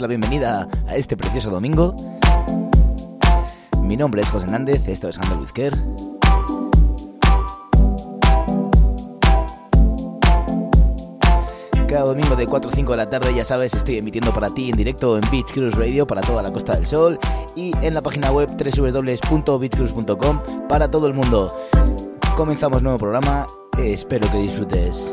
la bienvenida a este precioso domingo. Mi nombre es José Hernández, esto es Care. Cada domingo de 4 o 5 de la tarde, ya sabes, estoy emitiendo para ti en directo en Beach Cruise Radio para toda la Costa del Sol y en la página web www.beachcruise.com para todo el mundo. Comenzamos nuevo programa, espero que disfrutes.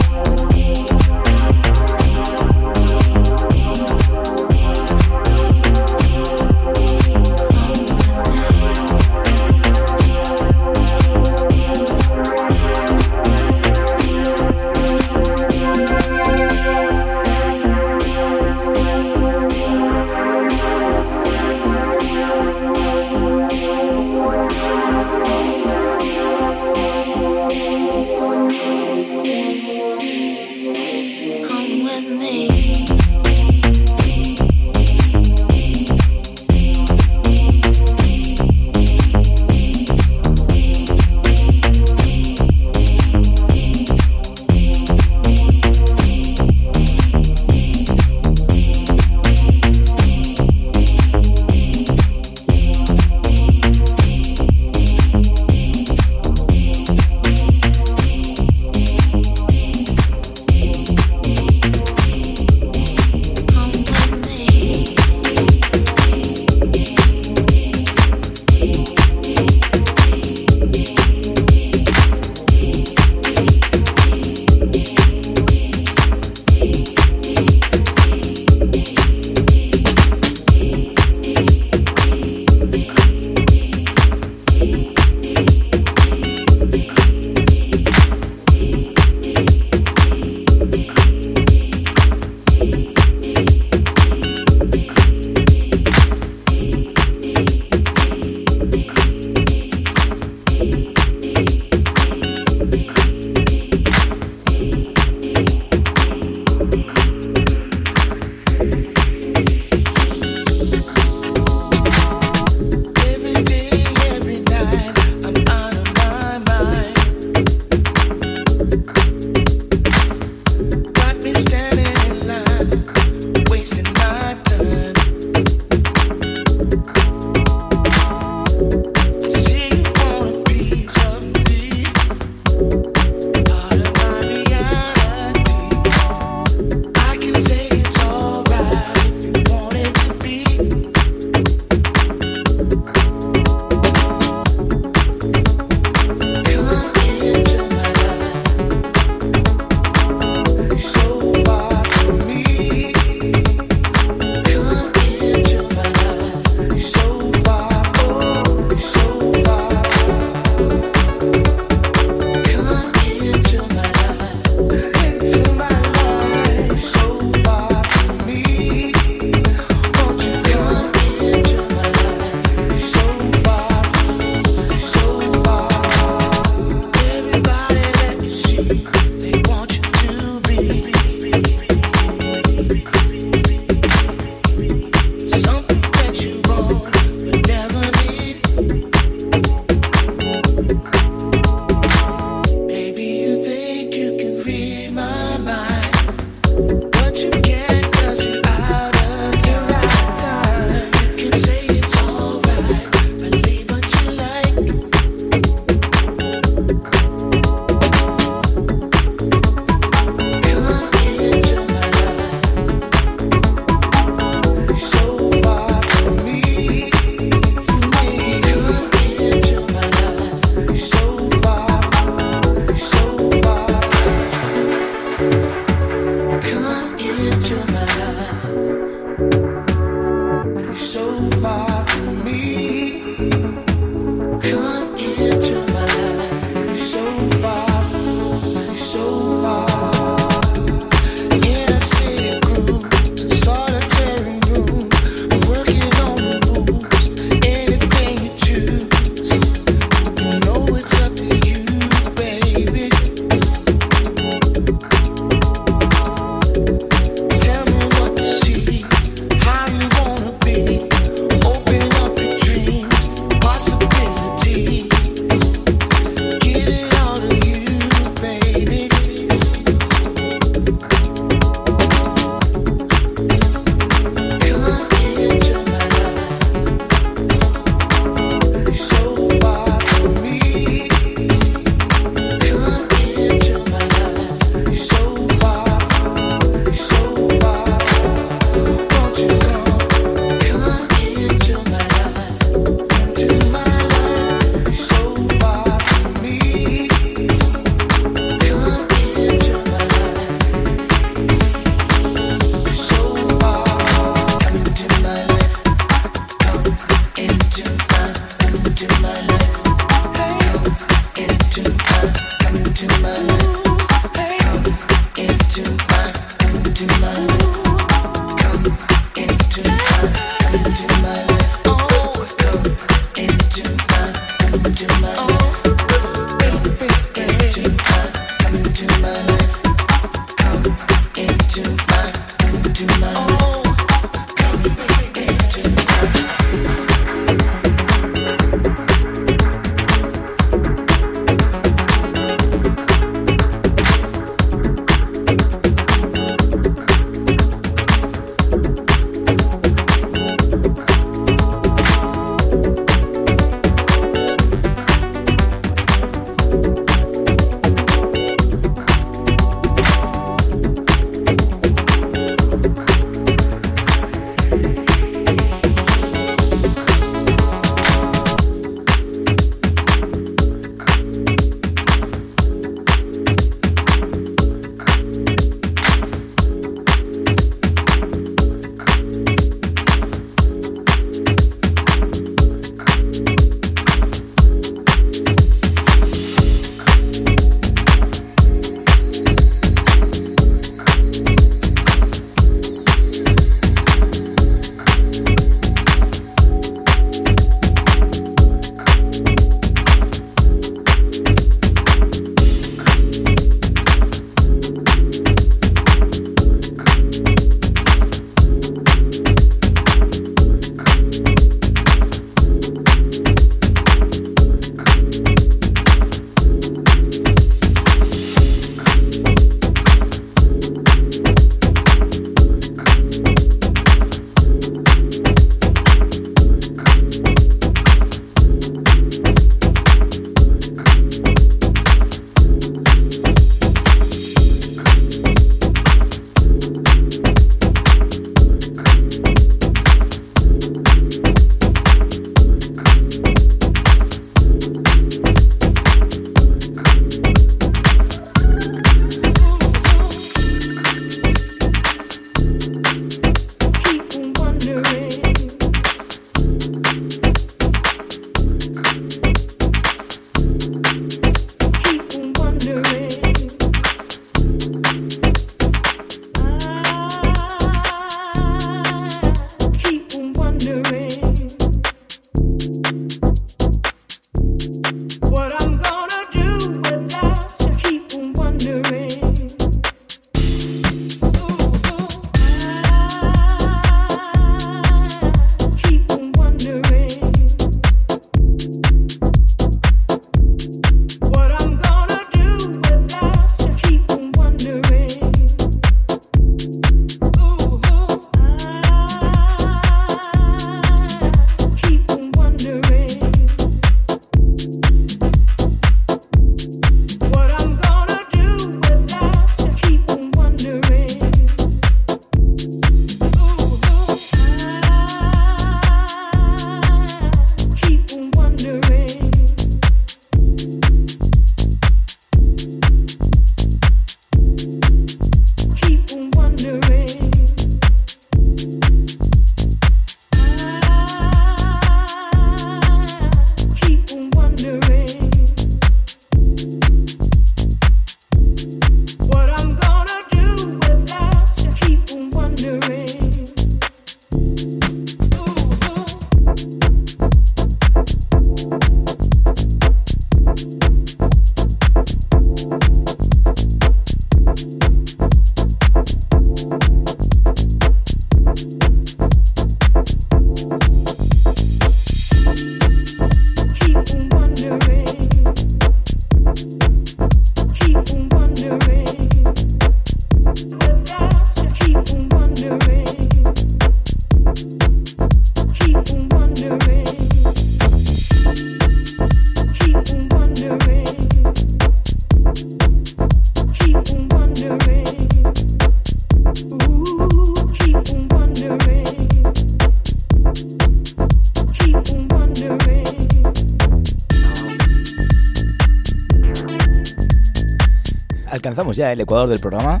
Ya el ecuador del programa.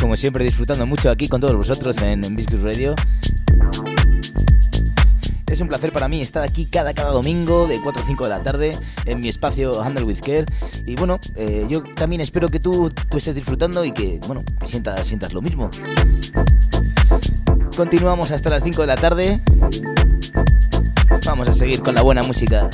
Como siempre, disfrutando mucho aquí con todos vosotros en, en Radio. Es un placer para mí estar aquí cada, cada domingo de 4 a 5 de la tarde en mi espacio Handle with Care. Y bueno, eh, yo también espero que tú, tú estés disfrutando y que, bueno, que sientas, sientas lo mismo. Continuamos hasta las 5 de la tarde. Vamos a seguir con la buena música.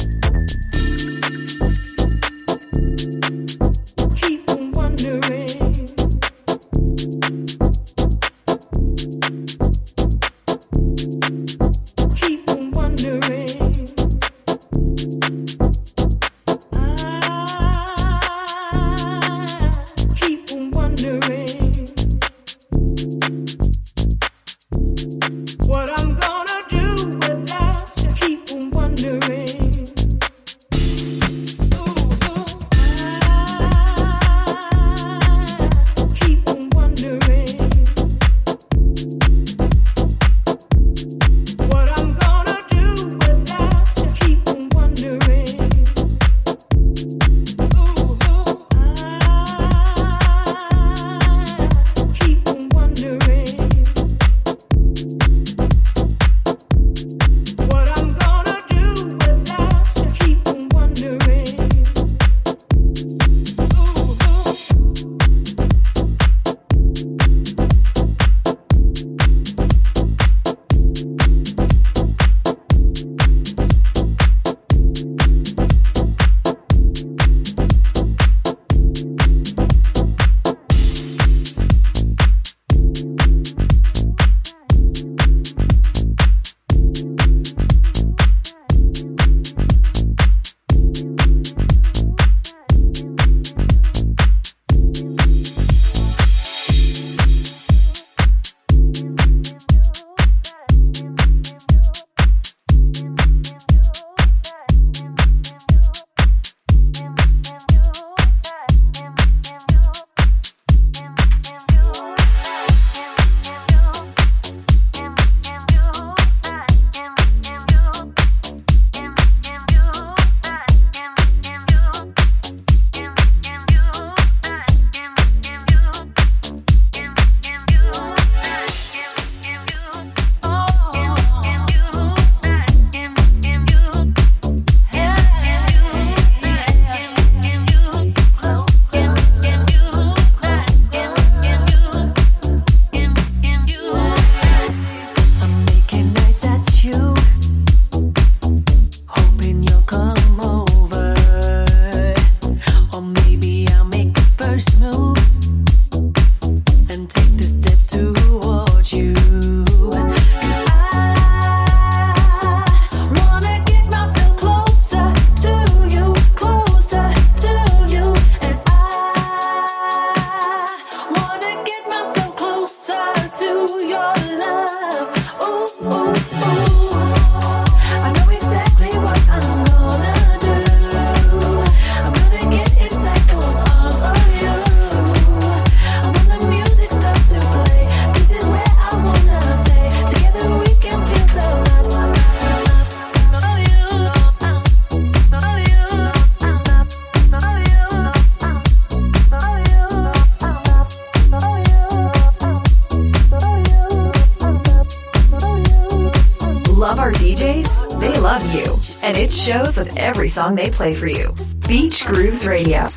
with every song they play for you. Beach Grooves Radio.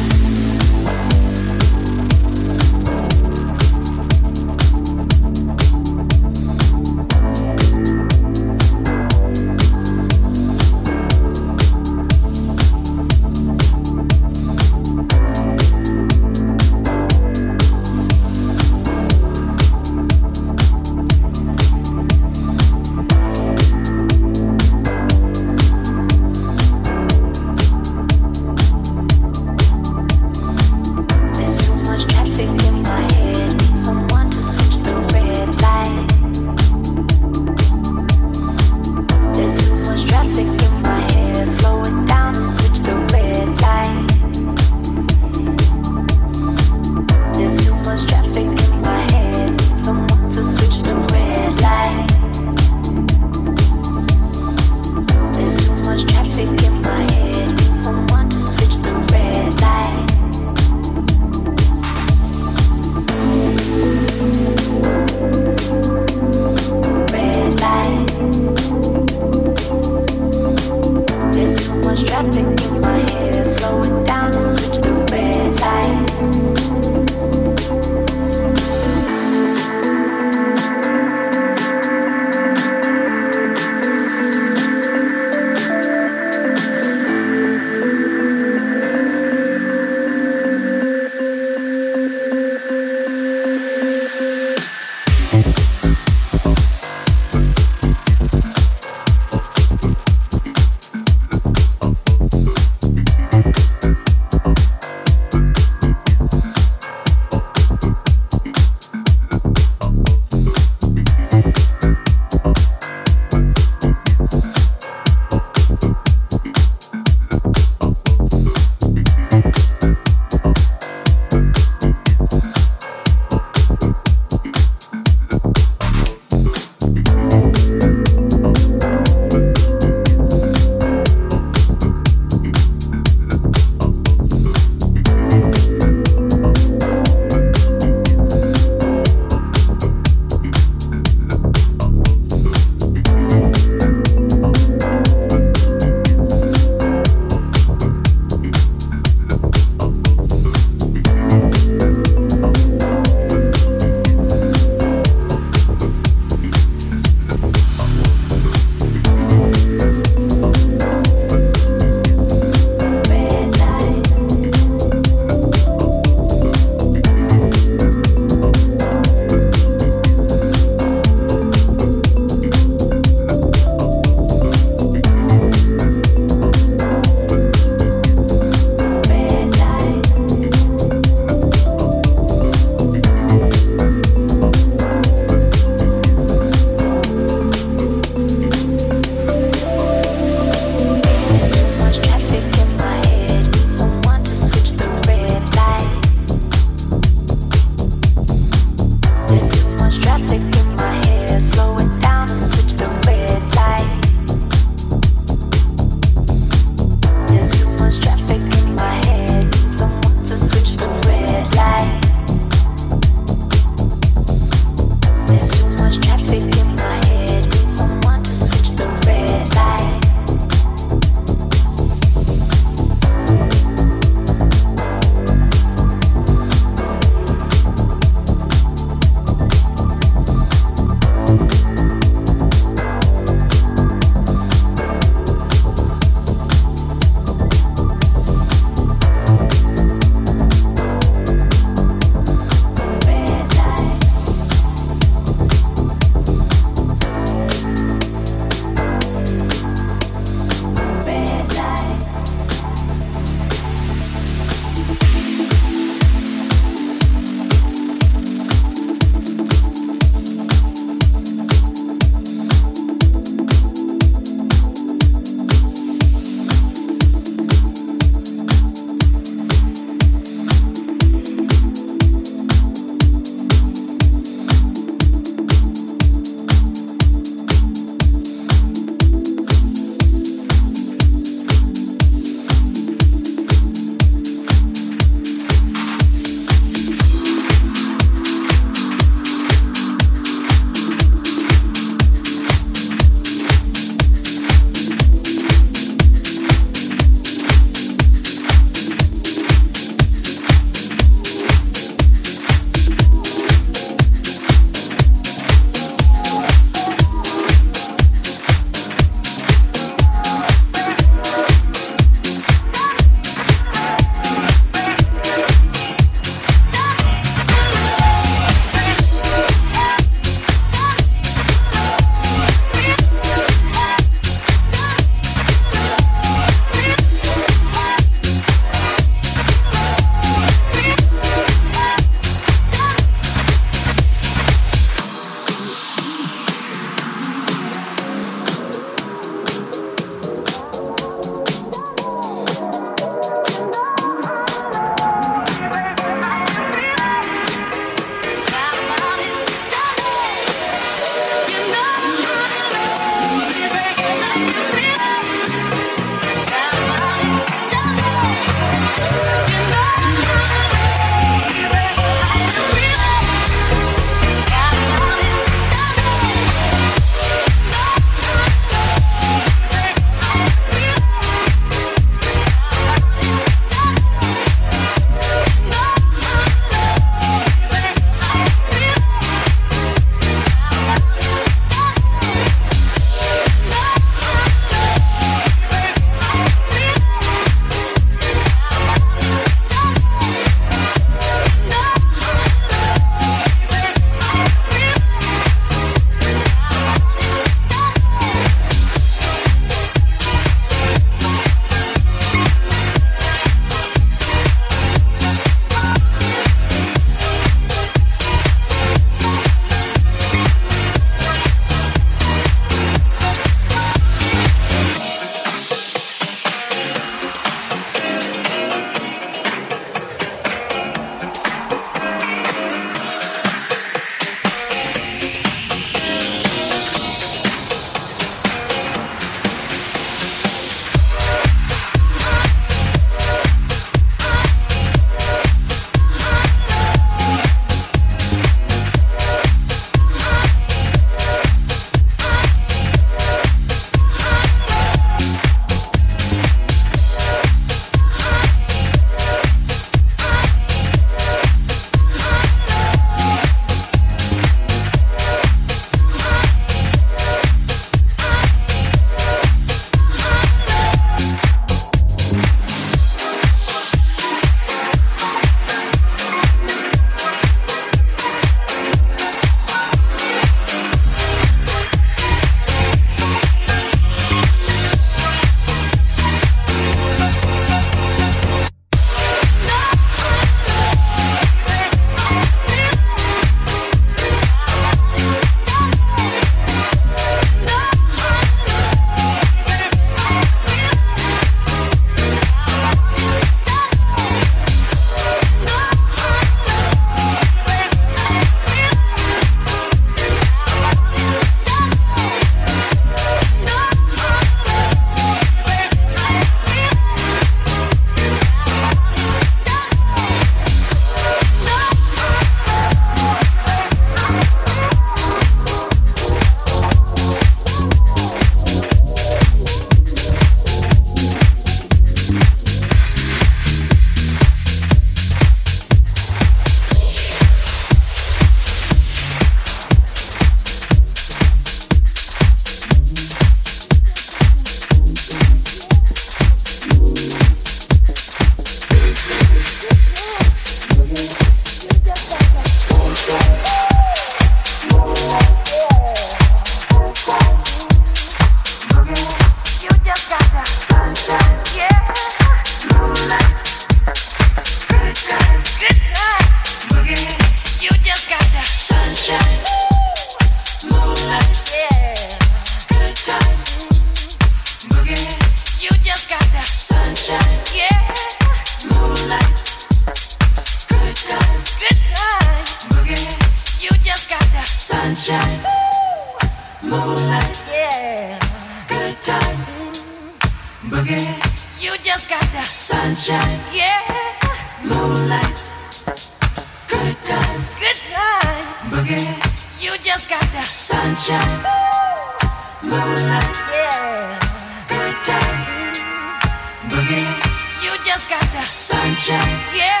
Sunshine, yeah.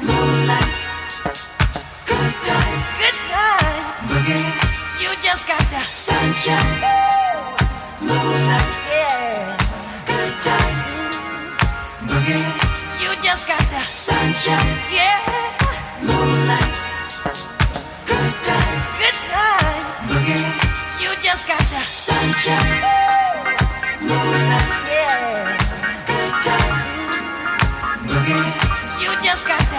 Moonlight, good times, good time. Boogie, you just got the sunshine, moonlight, yeah. Good times. Boogie. You just got the sunshine, yeah. Moonlight. Good times. Good time. Boogie. You just got the sunshine. Moonlight. Yeah.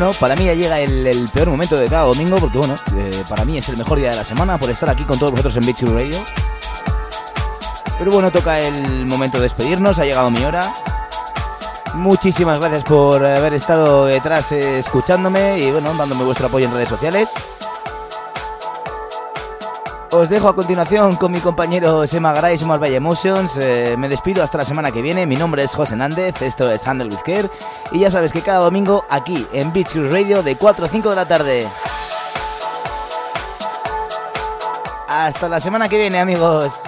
bueno, para mí ya llega el, peor momento de cada domingo porque bueno, eh, para mí es el mejor día de la semana por estar aquí con todos vosotros en Big Two Radio. Pero bueno, toca el momento de despedirnos, ha llegado mi hora. Muchísimas gracias por haber estado detrás eh, escuchándome y bueno, dándome vuestro apoyo en redes sociales. Os dejo a continuación con mi compañero Sema Garay, somos Valle Emotions. Eh, me despido hasta la semana que viene. Mi nombre es José Nández, esto es Handle with Care. Y ya sabes que cada domingo aquí en Beach Cruise Radio de 4 a 5 de la tarde. Hasta la semana que viene, amigos.